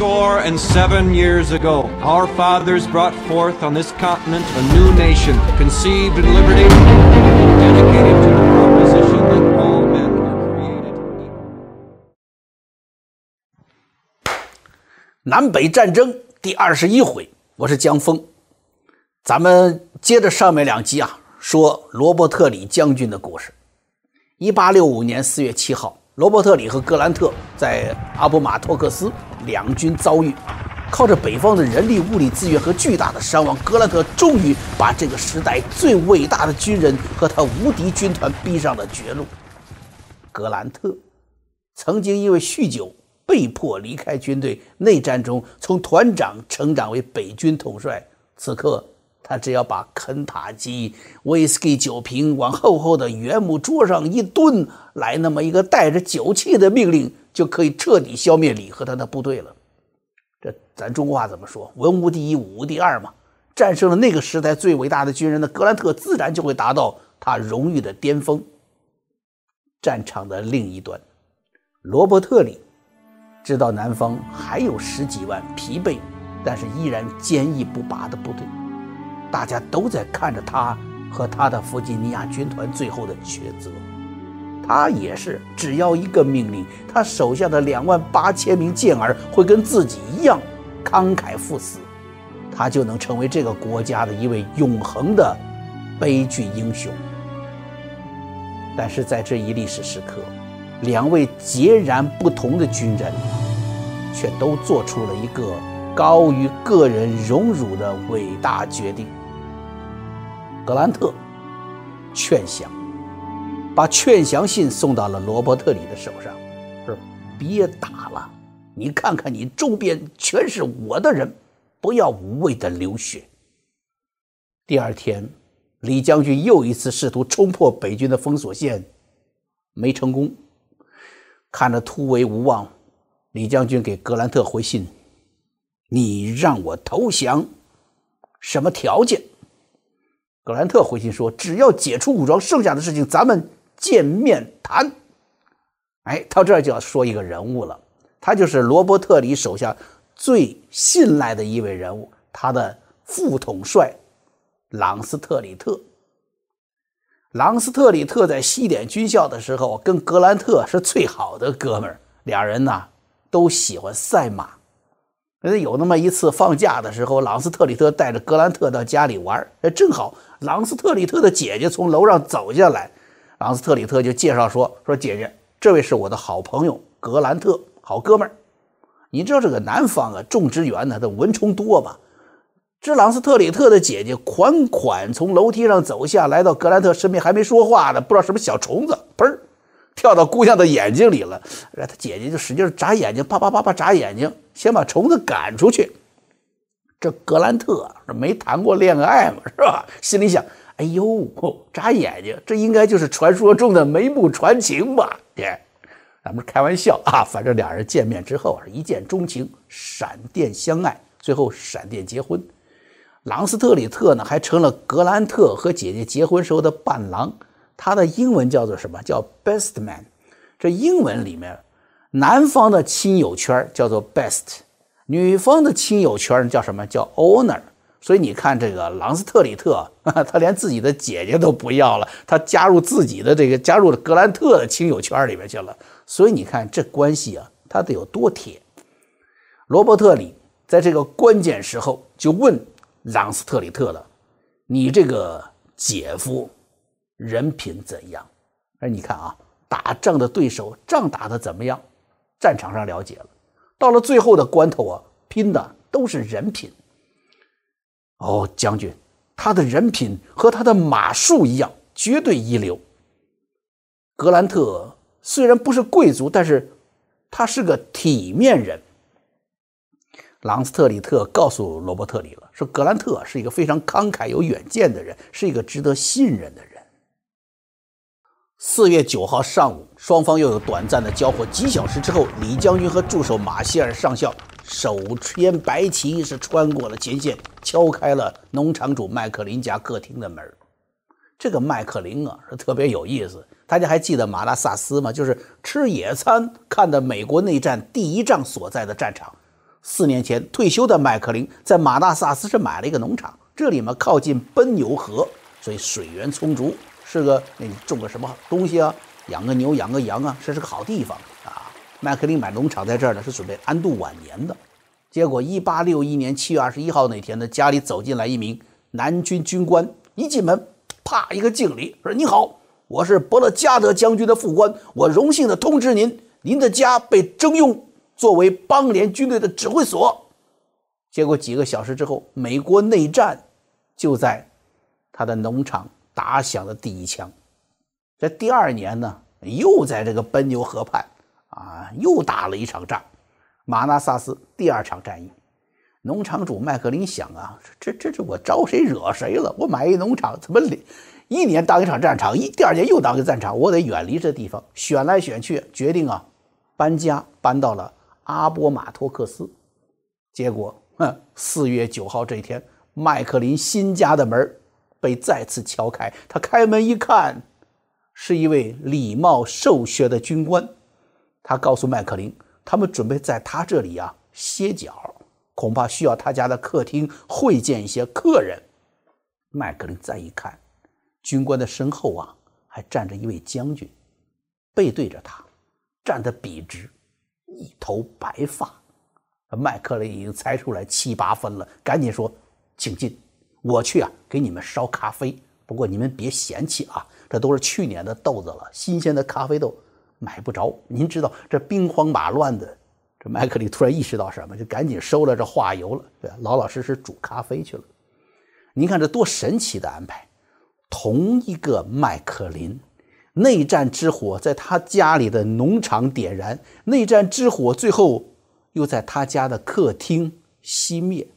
score and seven years ago, our fathers brought forth on this continent a new nation, conceived in liberty, dedicated to the proposition that all men are created equal. 南北战争第二十一回，我是江峰。咱们接着上面两集啊，说罗伯特里将军的故事。一八六五年四月七号，罗伯特里和格兰特在阿布马托克斯两军遭遇，靠着北方的人力物力资源和巨大的伤亡，格兰特终于把这个时代最伟大的军人和他无敌军团逼上了绝路。格兰特曾经因为酗酒被迫离开军队，内战中从团长成长为北军统帅。此刻，他只要把肯塔基威士忌酒瓶往厚厚的原木桌上一蹲，来那么一个带着酒气的命令，就可以彻底消灭李和他的部队了。这咱中国话怎么说？文无第一，武无第二嘛。战胜了那个时代最伟大的军人的格兰特，自然就会达到他荣誉的巅峰。战场的另一端，罗伯特里知道南方还有十几万疲惫，但是依然坚毅不拔的部队，大家都在看着他和他的弗吉尼亚军团最后的抉择。他也是，只要一个命令，他手下的两万八千名健儿会跟自己一样慷慨赴死，他就能成为这个国家的一位永恒的悲剧英雄。但是在这一历史时刻，两位截然不同的军人，却都做出了一个高于个人荣辱的伟大决定。格兰特劝降，把劝降信送到了罗伯特里的手上，说：“别打了，你看看你周边全是我的人，不要无谓的流血。”第二天。李将军又一次试图冲破北军的封锁线，没成功。看着突围无望，李将军给格兰特回信：“你让我投降，什么条件？”格兰特回信说：“只要解除武装，剩下的事情咱们见面谈。”哎，到这儿就要说一个人物了，他就是罗伯特里手下最信赖的一位人物，他的副统帅。朗斯特里特，朗斯特里特在西点军校的时候，跟格兰特是最好的哥们儿，俩人呢都喜欢赛马。有那么一次放假的时候，朗斯特里特带着格兰特到家里玩，哎，正好朗斯特里特的姐姐从楼上走下来，朗斯特里特就介绍说：“说姐姐，这位是我的好朋友格兰特，好哥们儿。你知道这个南方啊，种植园呢，它蚊虫多吧？”这朗斯特里特的姐姐款款从楼梯上走下来，到格兰特身边，还没说话呢，不知道什么小虫子，砰，跳到姑娘的眼睛里了。然后他姐姐就使劲眨眼睛，啪啪啪啪眨眼睛，先把虫子赶出去。这格兰特没谈过恋爱嘛，是吧？心里想：哎呦，眨眼睛，这应该就是传说中的眉目传情吧？耶，咱们开玩笑啊，反正俩人见面之后是一见钟情，闪电相爱，最后闪电结婚。朗斯特里特呢，还成了格兰特和姐姐结婚时候的伴郎。他的英文叫做什么？叫 best man。这英文里面，男方的亲友圈叫做 best，女方的亲友圈叫什么？叫 owner。所以你看，这个朗斯特里特，他连自己的姐姐都不要了，他加入自己的这个加入了格兰特的亲友圈里面去了。所以你看这关系啊，他得有多铁。罗伯特里在这个关键时候就问。朗斯特里特了，你这个姐夫人品怎样？哎，你看啊，打仗的对手仗打的怎么样？战场上了解了，到了最后的关头啊，拼的都是人品。哦，将军，他的人品和他的马术一样，绝对一流。格兰特虽然不是贵族，但是他是个体面人。朗斯特里特告诉罗伯特里了，说格兰特是一个非常慷慨、有远见的人，是一个值得信任的人。四月九号上午，双方又有短暂的交火。几小时之后，李将军和助手马歇尔上校手牵白旗，是穿过了前线，敲开了农场主麦克林家客厅的门。这个麦克林啊，是特别有意思。大家还记得马拉萨斯吗？就是吃野餐看的美国内战第一仗所在的战场。四年前退休的麦克林在马拉萨斯是买了一个农场，这里嘛靠近奔牛河，所以水源充足，是个那你种个什么东西啊，养个牛养个羊啊，这是个好地方啊。麦克林买农场在这儿呢，是准备安度晚年的。结果，一八六一年七月二十一号那天呢，家里走进来一名南军军官，一进门，啪一个敬礼，说：“你好，我是伯勒加德将军的副官，我荣幸的通知您，您的家被征用。”作为邦联军队的指挥所，结果几个小时之后，美国内战就在他的农场打响了第一枪。这第二年呢，又在这个奔牛河畔啊，又打了一场仗，马纳萨斯第二场战役。农场主麦克林想啊，这这这我招谁惹谁了？我买一农场，怎么一年当一场战场，一第二年又当个战场？我得远离这地方。选来选去，决定啊，搬家搬到了。阿波马托克斯，结果，哼，四月九号这天，麦克林新家的门被再次敲开。他开门一看，是一位礼貌瘦削的军官。他告诉麦克林，他们准备在他这里啊歇脚，恐怕需要他家的客厅会见一些客人。麦克林再一看，军官的身后啊还站着一位将军，背对着他，站得笔直。一头白发，麦克雷已经猜出来七八分了，赶紧说：“请进，我去啊，给你们烧咖啡。不过你们别嫌弃啊，这都是去年的豆子了，新鲜的咖啡豆买不着。您知道这兵荒马乱的。”这麦克里突然意识到什么，就赶紧收了这化油了，对，老老实实煮咖啡去了。您看这多神奇的安排！同一个麦克林。内战之火在他家里的农场点燃，内战之火最后又在他家的客厅熄灭。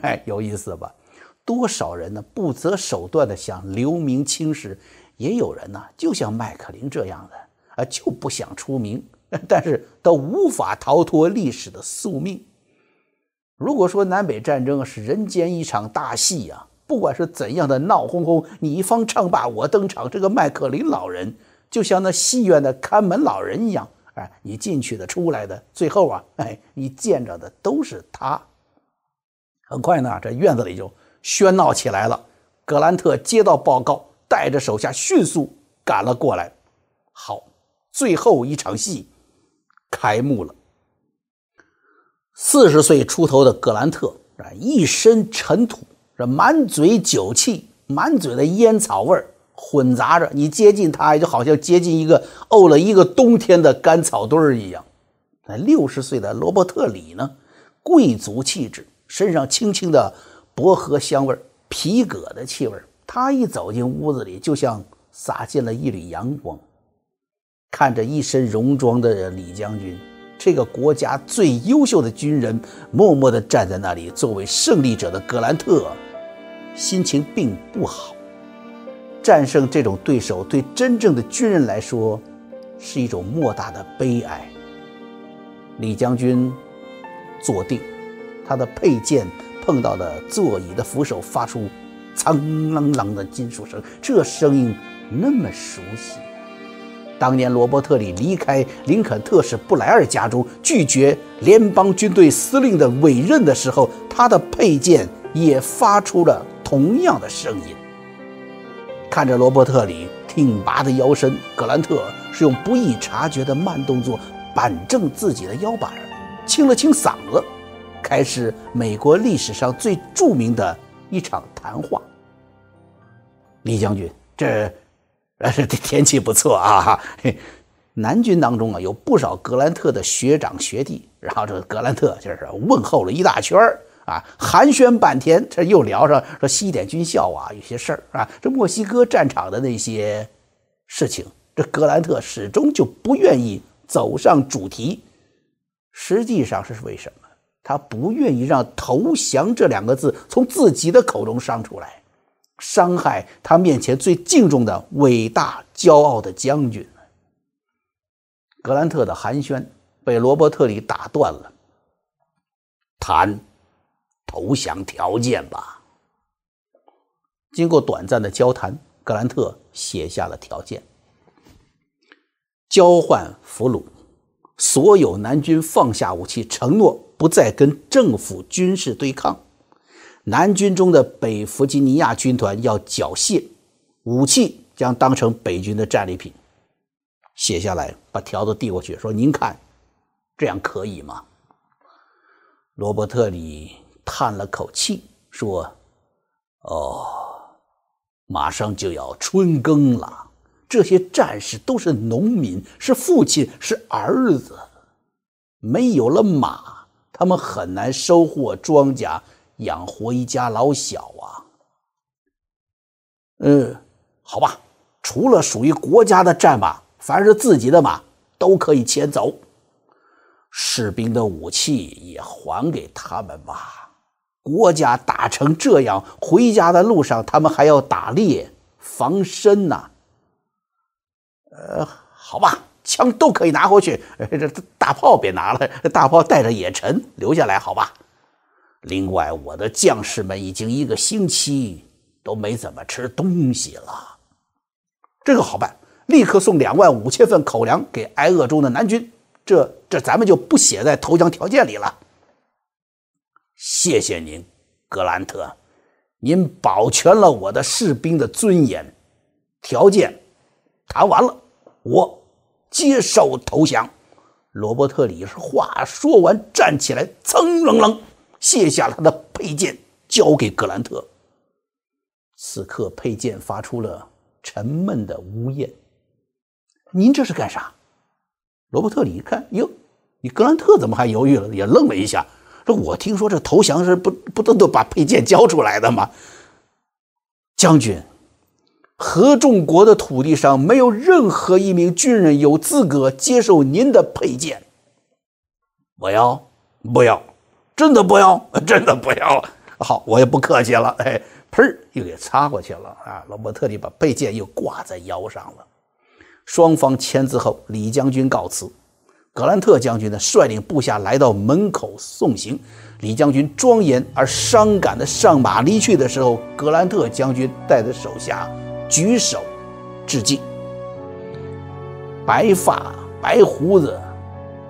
哎，有意思吧？多少人呢？不择手段的想留名青史，也有人呢，就像麦克林这样的啊，就不想出名，但是都无法逃脱历史的宿命。如果说南北战争是人间一场大戏呀。不管是怎样的闹哄哄，你方唱罢我登场，这个麦克林老人就像那戏院的看门老人一样，哎，你进去的、出来的，最后啊，哎，你见着的都是他。很快呢，这院子里就喧闹起来了。格兰特接到报告，带着手下迅速赶了过来。好，最后一场戏开幕了。四十岁出头的格兰特啊，一身尘土。这满嘴酒气，满嘴的烟草味儿混杂着，你接近他，就好像接近一个沤了一个冬天的干草堆儿一样。那六十岁的罗伯特里呢？贵族气质，身上轻轻的薄荷香味儿，皮革的气味儿。他一走进屋子里，就像洒进了一缕阳光。看着一身戎装的李将军。这个国家最优秀的军人默默地站在那里，作为胜利者的格兰特心情并不好。战胜这种对手对真正的军人来说是一种莫大的悲哀。李将军坐定，他的佩剑碰到了座椅的扶手，发出“苍啷啷”的金属声，这声音那么熟悉。当年罗伯特里离开林肯特使布莱尔家中，拒绝联邦军队司令的委任的时候，他的佩剑也发出了同样的声音。看着罗伯特里挺拔的腰身，格兰特是用不易察觉的慢动作板正自己的腰板，清了清嗓子，开始美国历史上最著名的一场谈话。李将军，这。呃，这天气不错啊！南军当中啊，有不少格兰特的学长学弟，然后这个格兰特就是问候了一大圈啊，寒暄半天，这又聊上说西点军校啊，有些事儿啊，这墨西哥战场的那些事情，这格兰特始终就不愿意走上主题。实际上是为什么？他不愿意让投降这两个字从自己的口中伤出来。伤害他面前最敬重的伟大、骄傲的将军。格兰特的寒暄被罗伯特里打断了。谈投降条件吧。经过短暂的交谈，格兰特写下了条件：交换俘虏，所有南军放下武器，承诺不再跟政府军事对抗。南军中的北弗吉尼亚军团要缴械，武器将当成北军的战利品。写下来，把条子递过去，说：“您看，这样可以吗？”罗伯特里叹了口气，说：“哦，马上就要春耕了，这些战士都是农民，是父亲，是儿子，没有了马，他们很难收获庄稼。”养活一家老小啊，嗯，好吧，除了属于国家的战马，凡是自己的马都可以牵走。士兵的武器也还给他们吧。国家打成这样，回家的路上他们还要打猎防身呐。呃，好吧，枪都可以拿回去，这大炮别拿了，大炮带着也沉，留下来好吧。另外，我的将士们已经一个星期都没怎么吃东西了。这个好办，立刻送两万五千份口粮给挨饿中的南军。这这，咱们就不写在投降条件里了。谢谢您，格兰特，您保全了我的士兵的尊严。条件谈完了，我接受投降。罗伯特里是话说完，站起来，噌楞楞。卸下了他的佩剑，交给格兰特。此刻，佩剑发出了沉闷的呜咽。您这是干啥？罗伯特里一看，哟，你格兰特怎么还犹豫了？也愣了一下，说：“我听说这投降是不不都都把佩剑交出来的吗？”将军，合众国的土地上没有任何一名军人有资格接受您的佩剑。我要，不要。真的不要，真的不要。好，我也不客气了。哎，砰，又给擦过去了啊！罗伯特里把佩剑又挂在腰上了。双方签字后，李将军告辞。格兰特将军呢，率领部下来到门口送行。李将军庄严而伤感的上马离去的时候，格兰特将军带着手下举手致敬。白发白胡子，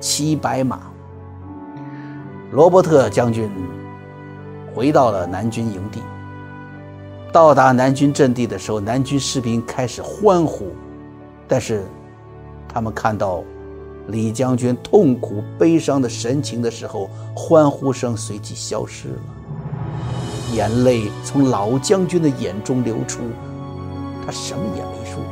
骑白马。罗伯特将军回到了南军营地。到达南军阵地的时候，南军士兵开始欢呼，但是他们看到李将军痛苦悲伤的神情的时候，欢呼声随即消失了，眼泪从老将军的眼中流出，他什么也没说。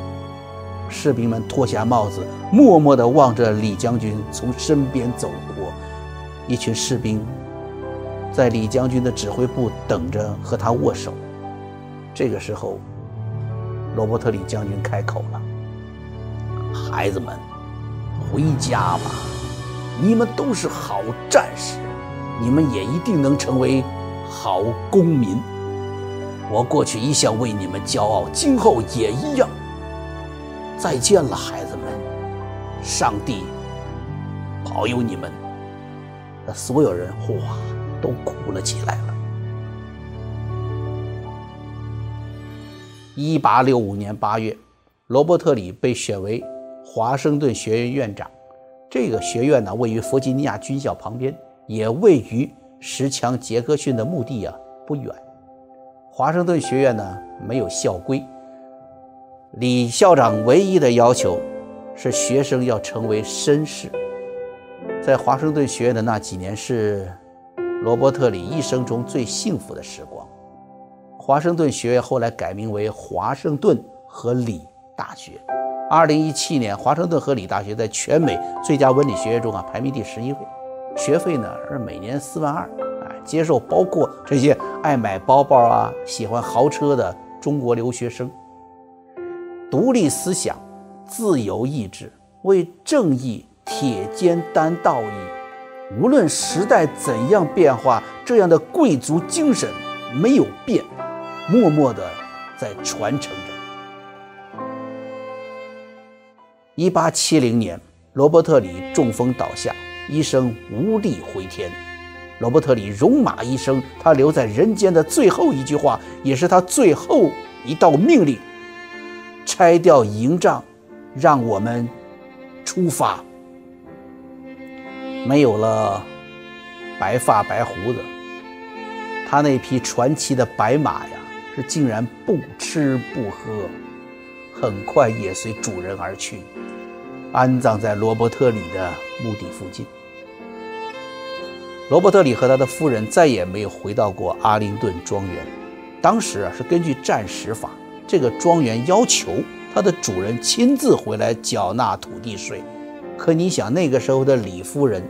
士兵们脱下帽子，默默地望着李将军从身边走过。一群士兵在李将军的指挥部等着和他握手。这个时候，罗伯特李将军开口了：“孩子们，回家吧！你们都是好战士，你们也一定能成为好公民。我过去一向为你们骄傲，今后也一样。再见了，孩子们！上帝保佑你们！”那所有人哗都哭了起来了。一八六五年八月，罗伯特里被选为华盛顿学院院长。这个学院呢，位于弗吉尼亚军校旁边，也位于石墙杰克逊的墓地啊不远。华盛顿学院呢没有校规，李校长唯一的要求是学生要成为绅士。在华盛顿学院的那几年是罗伯特里一生中最幸福的时光。华盛顿学院后来改名为华盛顿和理大学。二零一七年，华盛顿和理大学在全美最佳文理学院中啊排名第十一位，学费呢是每年四万二，接受包括这些爱买包包啊、喜欢豪车的中国留学生。独立思想、自由意志，为正义。铁肩担道义，无论时代怎样变化，这样的贵族精神没有变，默默的在传承着。一八七零年，罗伯特里中风倒下，医生无力回天。罗伯特里戎马一生，他留在人间的最后一句话，也是他最后一道命令：拆掉营帐，让我们出发。没有了白发白胡子，他那匹传奇的白马呀，是竟然不吃不喝，很快也随主人而去，安葬在罗伯特里的墓地附近。罗伯特里和他的夫人再也没有回到过阿灵顿庄园。当时啊，是根据战时法，这个庄园要求他的主人亲自回来缴纳土地税。可你想，那个时候的李夫人，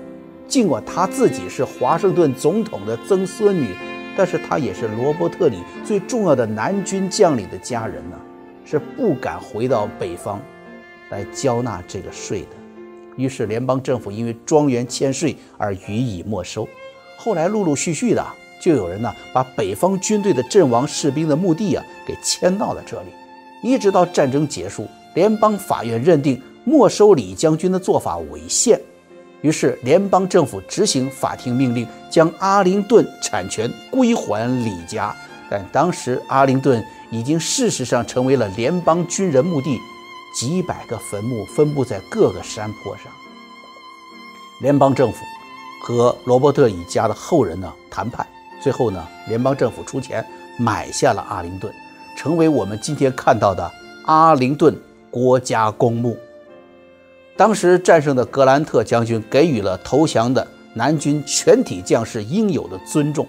尽管她自己是华盛顿总统的曾孙女，但是她也是罗伯特里最重要的南军将领的家人呢，是不敢回到北方来交纳这个税的。于是，联邦政府因为庄园欠税而予以没收。后来，陆陆续续的就有人呢，把北方军队的阵亡士兵的墓地啊给迁到了这里。一直到战争结束，联邦法院认定没收李将军的做法违宪，于是联邦政府执行法庭命令，将阿灵顿产权归还李家。但当时，阿灵顿已经事实上成为了联邦军人墓地。几百个坟墓分布在各个山坡上。联邦政府和罗伯特一家的后人呢谈判，最后呢，联邦政府出钱买下了阿灵顿，成为我们今天看到的阿灵顿国家公墓。当时战胜的格兰特将军给予了投降的南军全体将士应有的尊重，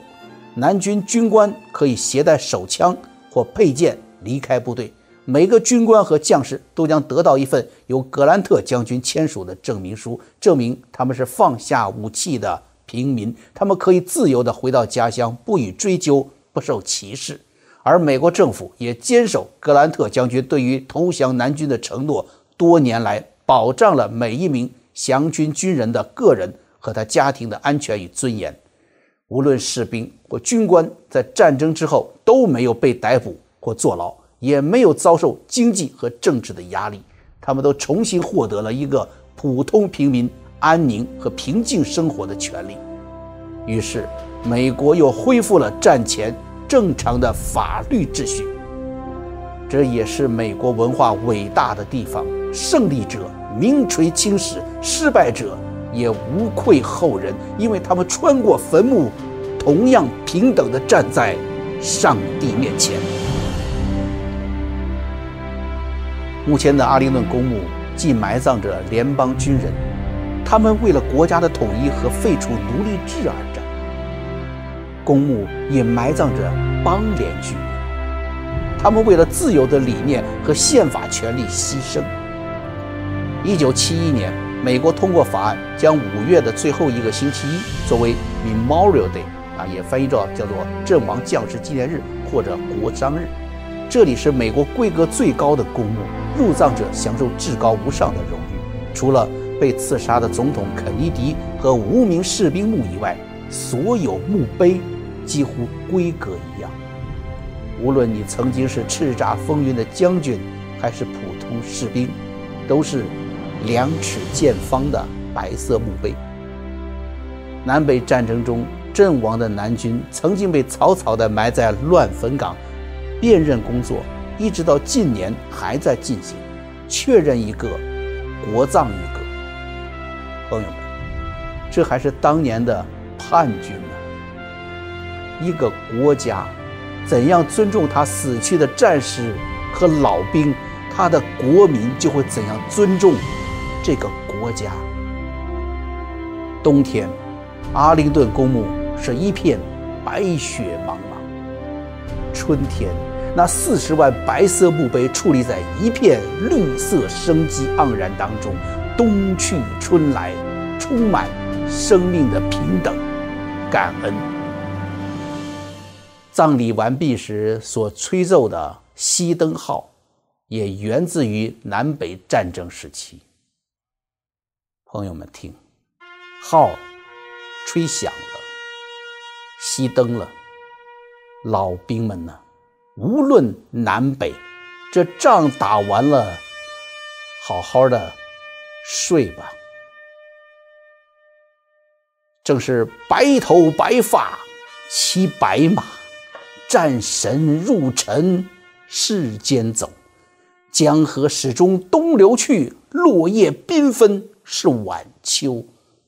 南军军官可以携带手枪或佩剑离开部队。每个军官和将士都将得到一份由格兰特将军签署的证明书，证明他们是放下武器的平民，他们可以自由地回到家乡，不予追究，不受歧视。而美国政府也坚守格兰特将军对于投降南军的承诺，多年来保障了每一名降军军人的个人和他家庭的安全与尊严。无论士兵或军官在战争之后都没有被逮捕或坐牢。也没有遭受经济和政治的压力，他们都重新获得了一个普通平民安宁和平静生活的权利。于是，美国又恢复了战前正常的法律秩序。这也是美国文化伟大的地方：胜利者名垂青史，失败者也无愧后人，因为他们穿过坟墓，同样平等地站在上帝面前。目前的阿灵顿公墓既埋葬着联邦军人，他们为了国家的统一和废除奴隶制而战；公墓也埋葬着邦联军人，他们为了自由的理念和宪法权利牺牲。一九七一年，美国通过法案，将五月的最后一个星期一作为 Memorial Day，啊，也翻译着叫做阵亡将士纪念日或者国殇日。这里是美国规格最高的公墓。入葬者享受至高无上的荣誉，除了被刺杀的总统肯尼迪和无名士兵墓以外，所有墓碑几乎规格一样。无论你曾经是叱咤风云的将军，还是普通士兵，都是两尺见方的白色墓碑。南北战争中阵亡的南军曾经被草草地埋在乱坟岗，辨认工作。一直到近年还在进行，确认一个，国葬一个。朋友们，这还是当年的叛军呢。一个国家怎样尊重他死去的战士和老兵，他的国民就会怎样尊重这个国家。冬天，阿灵顿公墓是一片白雪茫茫；春天。那四十万白色墓碑矗立在一片绿色生机盎然当中，冬去春来，充满生命的平等、感恩。葬礼完毕时所吹奏的熄灯号，也源自于南北战争时期。朋友们听，号吹响了，熄灯了，老兵们呢？无论南北，这仗打完了，好好的睡吧。正是白头白发骑白马，战神入尘世间走。江河始终东流去，落叶缤纷是晚秋。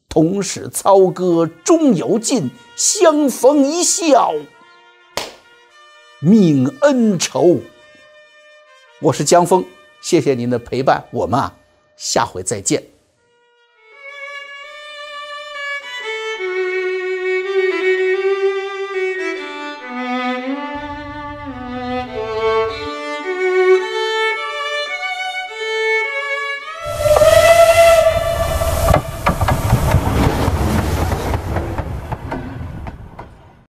同使操戈终有尽，相逢一笑泯恩仇。我是江峰，谢谢您的陪伴，我们啊，下回再见。